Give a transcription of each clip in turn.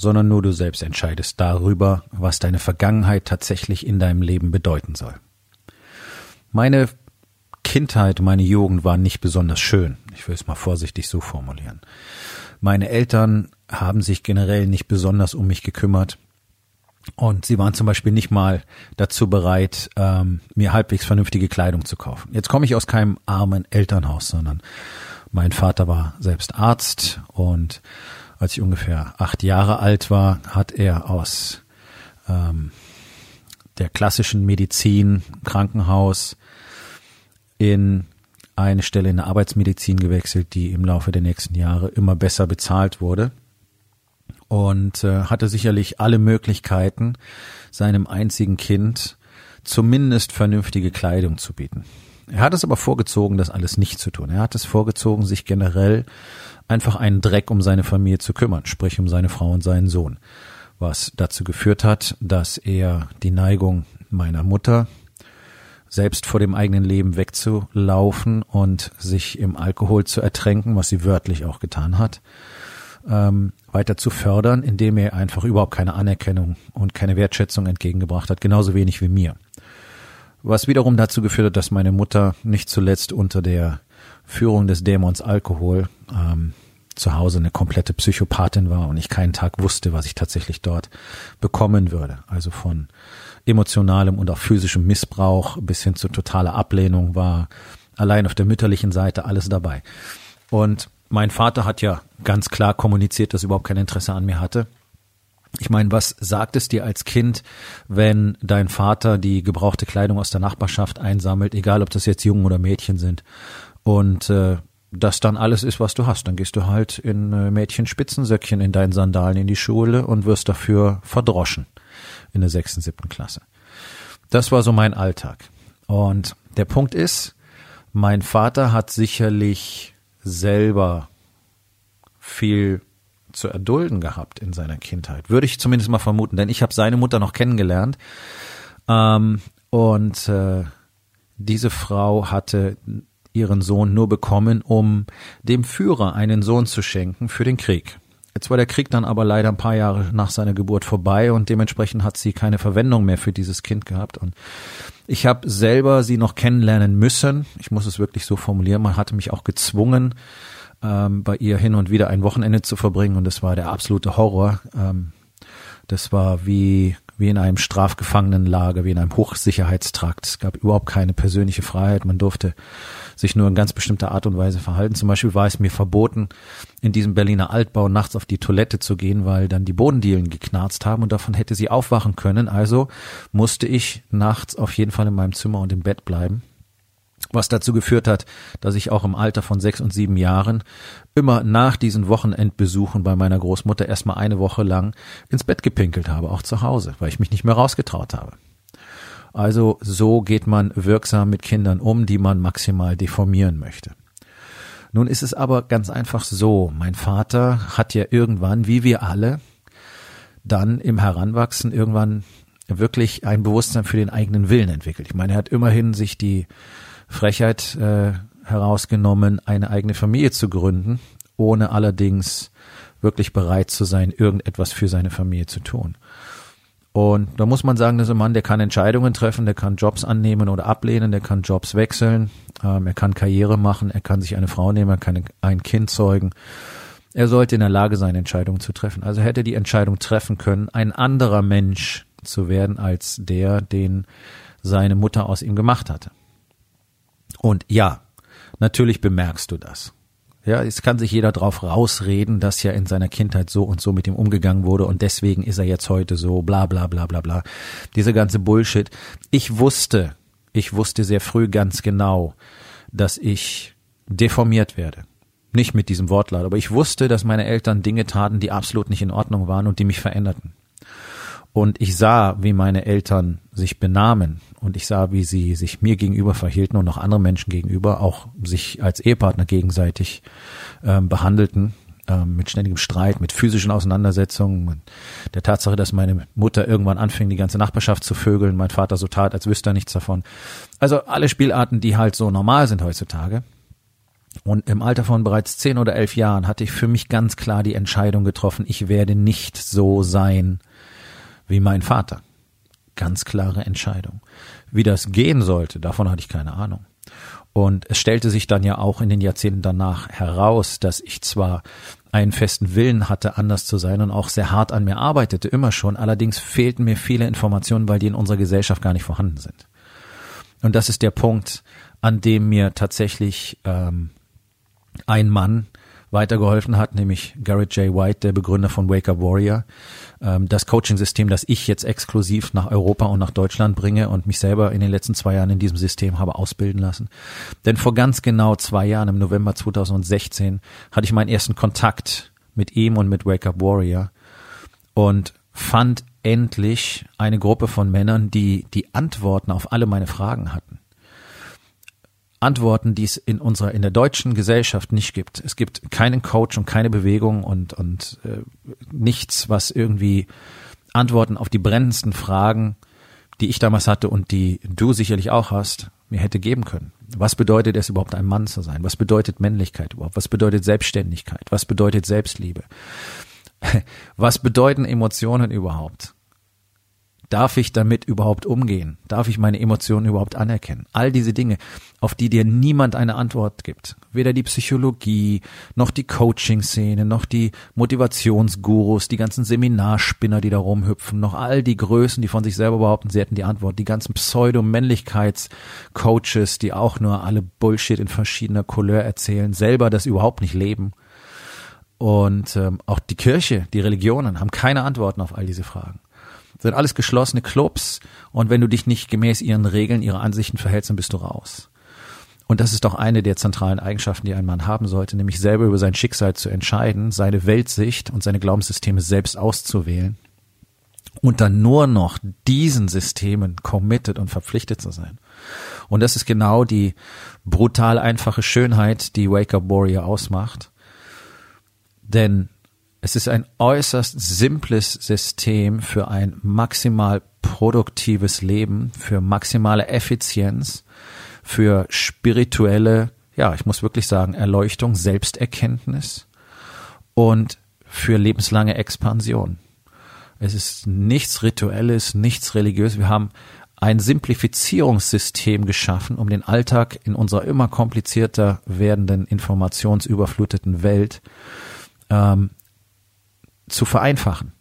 sondern nur du selbst entscheidest darüber, was deine Vergangenheit tatsächlich in deinem Leben bedeuten soll. Meine Kindheit, meine Jugend war nicht besonders schön. Ich will es mal vorsichtig so formulieren. Meine Eltern haben sich generell nicht besonders um mich gekümmert. Und sie waren zum Beispiel nicht mal dazu bereit, ähm, mir halbwegs vernünftige Kleidung zu kaufen. Jetzt komme ich aus keinem armen Elternhaus, sondern mein Vater war selbst Arzt und als ich ungefähr acht Jahre alt war, hat er aus ähm, der klassischen Medizin, Krankenhaus, in eine Stelle in der Arbeitsmedizin gewechselt, die im Laufe der nächsten Jahre immer besser bezahlt wurde und äh, hatte sicherlich alle Möglichkeiten, seinem einzigen Kind zumindest vernünftige Kleidung zu bieten. Er hat es aber vorgezogen, das alles nicht zu tun. Er hat es vorgezogen, sich generell einfach einen Dreck um seine Familie zu kümmern, sprich um seine Frau und seinen Sohn. Was dazu geführt hat, dass er die Neigung meiner Mutter, selbst vor dem eigenen Leben wegzulaufen und sich im Alkohol zu ertränken, was sie wörtlich auch getan hat, ähm, weiter zu fördern, indem er einfach überhaupt keine Anerkennung und keine Wertschätzung entgegengebracht hat, genauso wenig wie mir. Was wiederum dazu geführt hat, dass meine Mutter nicht zuletzt unter der Führung des Dämons Alkohol ähm, zu Hause eine komplette Psychopathin war und ich keinen Tag wusste, was ich tatsächlich dort bekommen würde. Also von emotionalem und auch physischem Missbrauch bis hin zu totaler Ablehnung war allein auf der mütterlichen Seite alles dabei. Und mein Vater hat ja ganz klar kommuniziert, dass er überhaupt kein Interesse an mir hatte. Ich meine, was sagt es dir als Kind, wenn dein Vater die gebrauchte Kleidung aus der Nachbarschaft einsammelt, egal ob das jetzt Jungen oder Mädchen sind, und äh, das dann alles ist, was du hast? Dann gehst du halt in äh, Mädchenspitzensöckchen in deinen Sandalen in die Schule und wirst dafür verdroschen in der sechsten, siebten Klasse. Das war so mein Alltag. Und der Punkt ist, mein Vater hat sicherlich selber viel zu erdulden gehabt in seiner Kindheit. Würde ich zumindest mal vermuten, denn ich habe seine Mutter noch kennengelernt. Ähm, und äh, diese Frau hatte ihren Sohn nur bekommen, um dem Führer einen Sohn zu schenken für den Krieg. Jetzt war der Krieg dann aber leider ein paar Jahre nach seiner Geburt vorbei und dementsprechend hat sie keine Verwendung mehr für dieses Kind gehabt. Und ich habe selber sie noch kennenlernen müssen. Ich muss es wirklich so formulieren. Man hatte mich auch gezwungen, ähm, bei ihr hin und wieder ein Wochenende zu verbringen und das war der absolute Horror. Ähm, das war wie wie in einem Strafgefangenenlager, wie in einem Hochsicherheitstrakt. Es gab überhaupt keine persönliche Freiheit. Man durfte sich nur in ganz bestimmter Art und Weise verhalten. Zum Beispiel war es mir verboten, in diesem Berliner Altbau nachts auf die Toilette zu gehen, weil dann die Bodendielen geknarzt haben und davon hätte sie aufwachen können. Also musste ich nachts auf jeden Fall in meinem Zimmer und im Bett bleiben was dazu geführt hat, dass ich auch im Alter von sechs und sieben Jahren immer nach diesen Wochenendbesuchen bei meiner Großmutter erstmal eine Woche lang ins Bett gepinkelt habe, auch zu Hause, weil ich mich nicht mehr rausgetraut habe. Also so geht man wirksam mit Kindern um, die man maximal deformieren möchte. Nun ist es aber ganz einfach so, mein Vater hat ja irgendwann, wie wir alle, dann im Heranwachsen irgendwann wirklich ein Bewusstsein für den eigenen Willen entwickelt. Ich meine, er hat immerhin sich die Frechheit äh, herausgenommen, eine eigene Familie zu gründen, ohne allerdings wirklich bereit zu sein, irgendetwas für seine Familie zu tun. Und da muss man sagen, das ist ein Mann, der kann Entscheidungen treffen, der kann Jobs annehmen oder ablehnen, der kann Jobs wechseln, ähm, er kann Karriere machen, er kann sich eine Frau nehmen, er kann ein Kind zeugen. Er sollte in der Lage sein, Entscheidungen zu treffen. Also hätte die Entscheidung treffen können, ein anderer Mensch zu werden als der, den seine Mutter aus ihm gemacht hatte. Und ja, natürlich bemerkst du das. Ja, es kann sich jeder drauf rausreden, dass ja in seiner Kindheit so und so mit ihm umgegangen wurde und deswegen ist er jetzt heute so, bla bla bla bla bla. Diese ganze Bullshit. Ich wusste, ich wusste sehr früh ganz genau, dass ich deformiert werde. Nicht mit diesem Wortlaut, aber ich wusste, dass meine Eltern Dinge taten, die absolut nicht in Ordnung waren und die mich veränderten. Und ich sah, wie meine Eltern sich benahmen und ich sah, wie sie sich mir gegenüber verhielten und auch anderen Menschen gegenüber, auch sich als Ehepartner gegenseitig ähm, behandelten, ähm, mit ständigem Streit, mit physischen Auseinandersetzungen, mit der Tatsache, dass meine Mutter irgendwann anfing, die ganze Nachbarschaft zu vögeln, mein Vater so tat, als wüsste er nichts davon. Also alle Spielarten, die halt so normal sind heutzutage. Und im Alter von bereits zehn oder elf Jahren hatte ich für mich ganz klar die Entscheidung getroffen, ich werde nicht so sein wie mein Vater. Ganz klare Entscheidung. Wie das gehen sollte, davon hatte ich keine Ahnung. Und es stellte sich dann ja auch in den Jahrzehnten danach heraus, dass ich zwar einen festen Willen hatte, anders zu sein und auch sehr hart an mir arbeitete, immer schon, allerdings fehlten mir viele Informationen, weil die in unserer Gesellschaft gar nicht vorhanden sind. Und das ist der Punkt, an dem mir tatsächlich ähm, ein Mann weitergeholfen hat, nämlich Garrett J. White, der Begründer von Wake Up Warrior. Ähm, das Coaching-System, das ich jetzt exklusiv nach Europa und nach Deutschland bringe und mich selber in den letzten zwei Jahren in diesem System habe ausbilden lassen. Denn vor ganz genau zwei Jahren, im November 2016, hatte ich meinen ersten Kontakt mit ihm und mit Wake Up Warrior und fand endlich eine Gruppe von Männern, die die Antworten auf alle meine Fragen hatten. Antworten, die es in unserer, in der deutschen Gesellschaft nicht gibt. Es gibt keinen Coach und keine Bewegung und, und äh, nichts, was irgendwie Antworten auf die brennendsten Fragen, die ich damals hatte und die du sicherlich auch hast, mir hätte geben können. Was bedeutet es überhaupt, ein Mann zu sein? Was bedeutet Männlichkeit überhaupt? Was bedeutet Selbstständigkeit? Was bedeutet Selbstliebe? Was bedeuten Emotionen überhaupt? Darf ich damit überhaupt umgehen? Darf ich meine Emotionen überhaupt anerkennen? All diese Dinge, auf die dir niemand eine Antwort gibt. Weder die Psychologie, noch die Coaching-Szene, noch die Motivationsgurus, die ganzen Seminarspinner, die da rumhüpfen, noch all die Größen, die von sich selber behaupten, sie hätten die Antwort. Die ganzen Pseudo-Männlichkeits-Coaches, die auch nur alle Bullshit in verschiedener Couleur erzählen, selber das überhaupt nicht leben. Und ähm, auch die Kirche, die Religionen haben keine Antworten auf all diese Fragen sind alles geschlossene Clubs und wenn du dich nicht gemäß ihren Regeln, ihrer Ansichten verhältst, dann bist du raus. Und das ist doch eine der zentralen Eigenschaften, die ein Mann haben sollte, nämlich selber über sein Schicksal zu entscheiden, seine Weltsicht und seine Glaubenssysteme selbst auszuwählen und dann nur noch diesen Systemen committed und verpflichtet zu sein. Und das ist genau die brutal einfache Schönheit, die Wake Up Warrior ausmacht. Denn es ist ein äußerst simples System für ein maximal produktives Leben, für maximale Effizienz, für spirituelle, ja, ich muss wirklich sagen, Erleuchtung, Selbsterkenntnis und für lebenslange Expansion. Es ist nichts Rituelles, nichts Religiöses. Wir haben ein Simplifizierungssystem geschaffen, um den Alltag in unserer immer komplizierter werdenden, informationsüberfluteten Welt ähm, zu vereinfachen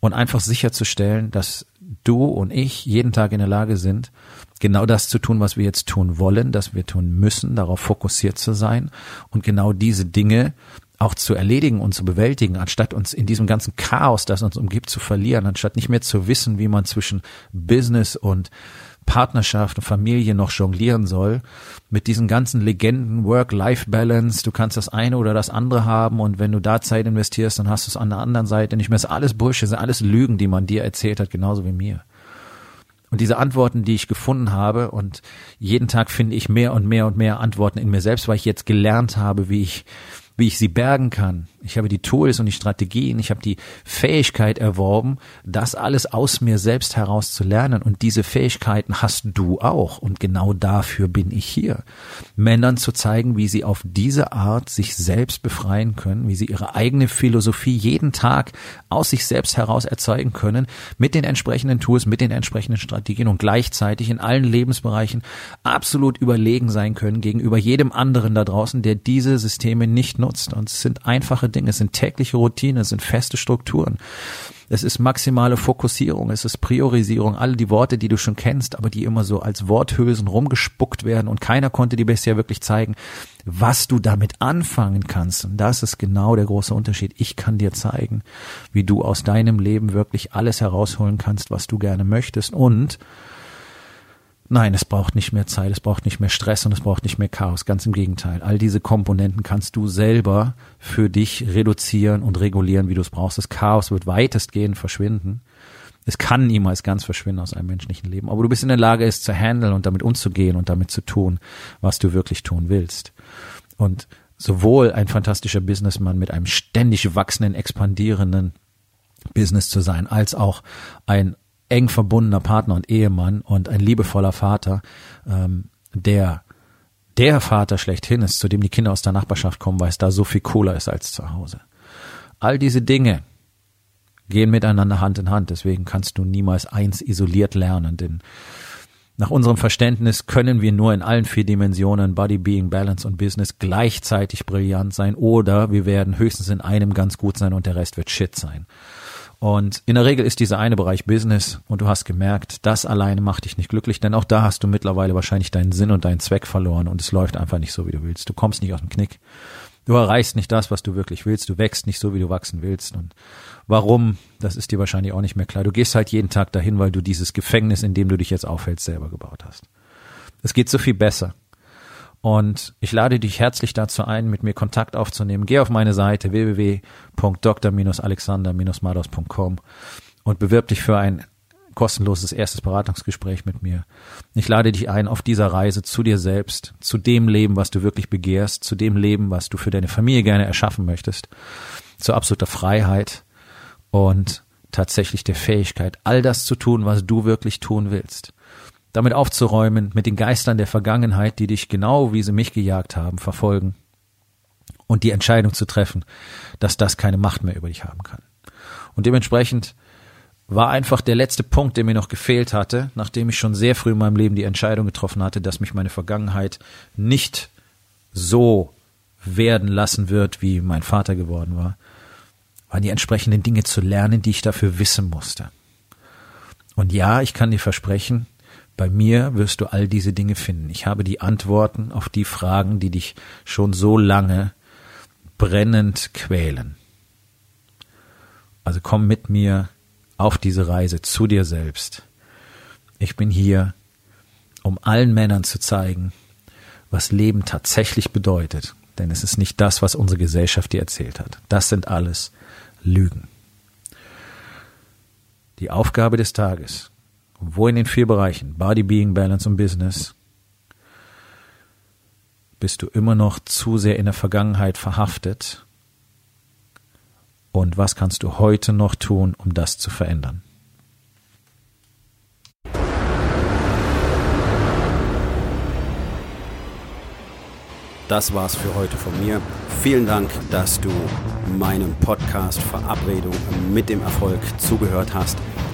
und einfach sicherzustellen, dass du und ich jeden Tag in der Lage sind, genau das zu tun, was wir jetzt tun wollen, dass wir tun müssen, darauf fokussiert zu sein und genau diese Dinge auch zu erledigen und zu bewältigen, anstatt uns in diesem ganzen Chaos, das uns umgibt, zu verlieren, anstatt nicht mehr zu wissen, wie man zwischen Business und Partnerschaft und Familie noch jonglieren soll, mit diesen ganzen Legenden, Work-Life-Balance, du kannst das eine oder das andere haben und wenn du da Zeit investierst, dann hast du es an der anderen Seite nicht mehr. Das ist alles Bullshit, sind alles Lügen, die man dir erzählt hat, genauso wie mir. Und diese Antworten, die ich gefunden habe, und jeden Tag finde ich mehr und mehr und mehr Antworten in mir selbst, weil ich jetzt gelernt habe, wie ich wie ich sie bergen kann. Ich habe die Tools und die Strategien, ich habe die Fähigkeit erworben, das alles aus mir selbst heraus zu lernen. Und diese Fähigkeiten hast du auch. Und genau dafür bin ich hier. Männern zu zeigen, wie sie auf diese Art sich selbst befreien können, wie sie ihre eigene Philosophie jeden Tag aus sich selbst heraus erzeugen können, mit den entsprechenden Tools, mit den entsprechenden Strategien und gleichzeitig in allen Lebensbereichen absolut überlegen sein können gegenüber jedem anderen da draußen, der diese Systeme nicht nutzt nutzt. Und es sind einfache Dinge, es sind tägliche Routinen, es sind feste Strukturen. Es ist maximale Fokussierung, es ist Priorisierung, alle die Worte, die du schon kennst, aber die immer so als Worthülsen rumgespuckt werden und keiner konnte dir bisher wirklich zeigen, was du damit anfangen kannst. Und das ist genau der große Unterschied. Ich kann dir zeigen, wie du aus deinem Leben wirklich alles herausholen kannst, was du gerne möchtest und Nein, es braucht nicht mehr Zeit, es braucht nicht mehr Stress und es braucht nicht mehr Chaos. Ganz im Gegenteil. All diese Komponenten kannst du selber für dich reduzieren und regulieren, wie du es brauchst. Das Chaos wird weitestgehend verschwinden. Es kann niemals ganz verschwinden aus einem menschlichen Leben, aber du bist in der Lage, es zu handeln und damit umzugehen und damit zu tun, was du wirklich tun willst. Und sowohl ein fantastischer Businessman mit einem ständig wachsenden, expandierenden Business zu sein, als auch ein eng verbundener Partner und Ehemann und ein liebevoller Vater, ähm, der der Vater schlechthin ist, zu dem die Kinder aus der Nachbarschaft kommen, weil es da so viel cooler ist als zu Hause. All diese Dinge gehen miteinander Hand in Hand. Deswegen kannst du niemals eins isoliert lernen, denn nach unserem Verständnis können wir nur in allen vier Dimensionen Body, Being, Balance und Business gleichzeitig brillant sein oder wir werden höchstens in einem ganz gut sein und der Rest wird Shit sein. Und in der Regel ist dieser eine Bereich Business und du hast gemerkt, das alleine macht dich nicht glücklich, denn auch da hast du mittlerweile wahrscheinlich deinen Sinn und deinen Zweck verloren und es läuft einfach nicht so, wie du willst. Du kommst nicht aus dem Knick. Du erreichst nicht das, was du wirklich willst. Du wächst nicht so, wie du wachsen willst. Und warum, das ist dir wahrscheinlich auch nicht mehr klar. Du gehst halt jeden Tag dahin, weil du dieses Gefängnis, in dem du dich jetzt aufhältst, selber gebaut hast. Es geht so viel besser. Und ich lade dich herzlich dazu ein, mit mir Kontakt aufzunehmen. Geh auf meine Seite www.dr-alexander-mados.com und bewirb dich für ein kostenloses erstes Beratungsgespräch mit mir. Ich lade dich ein auf dieser Reise zu dir selbst, zu dem Leben, was du wirklich begehrst, zu dem Leben, was du für deine Familie gerne erschaffen möchtest, zu absoluter Freiheit und tatsächlich der Fähigkeit, all das zu tun, was du wirklich tun willst damit aufzuräumen, mit den Geistern der Vergangenheit, die dich genau wie sie mich gejagt haben, verfolgen und die Entscheidung zu treffen, dass das keine Macht mehr über dich haben kann. Und dementsprechend war einfach der letzte Punkt, der mir noch gefehlt hatte, nachdem ich schon sehr früh in meinem Leben die Entscheidung getroffen hatte, dass mich meine Vergangenheit nicht so werden lassen wird, wie mein Vater geworden war, waren die entsprechenden Dinge zu lernen, die ich dafür wissen musste. Und ja, ich kann dir versprechen, bei mir wirst du all diese Dinge finden. Ich habe die Antworten auf die Fragen, die dich schon so lange brennend quälen. Also komm mit mir auf diese Reise zu dir selbst. Ich bin hier, um allen Männern zu zeigen, was Leben tatsächlich bedeutet. Denn es ist nicht das, was unsere Gesellschaft dir erzählt hat. Das sind alles Lügen. Die Aufgabe des Tages wo in den vier Bereichen Body, Being, Balance und Business bist du immer noch zu sehr in der Vergangenheit verhaftet? Und was kannst du heute noch tun, um das zu verändern? Das war's für heute von mir. Vielen Dank, dass du meinem Podcast Verabredung mit dem Erfolg zugehört hast.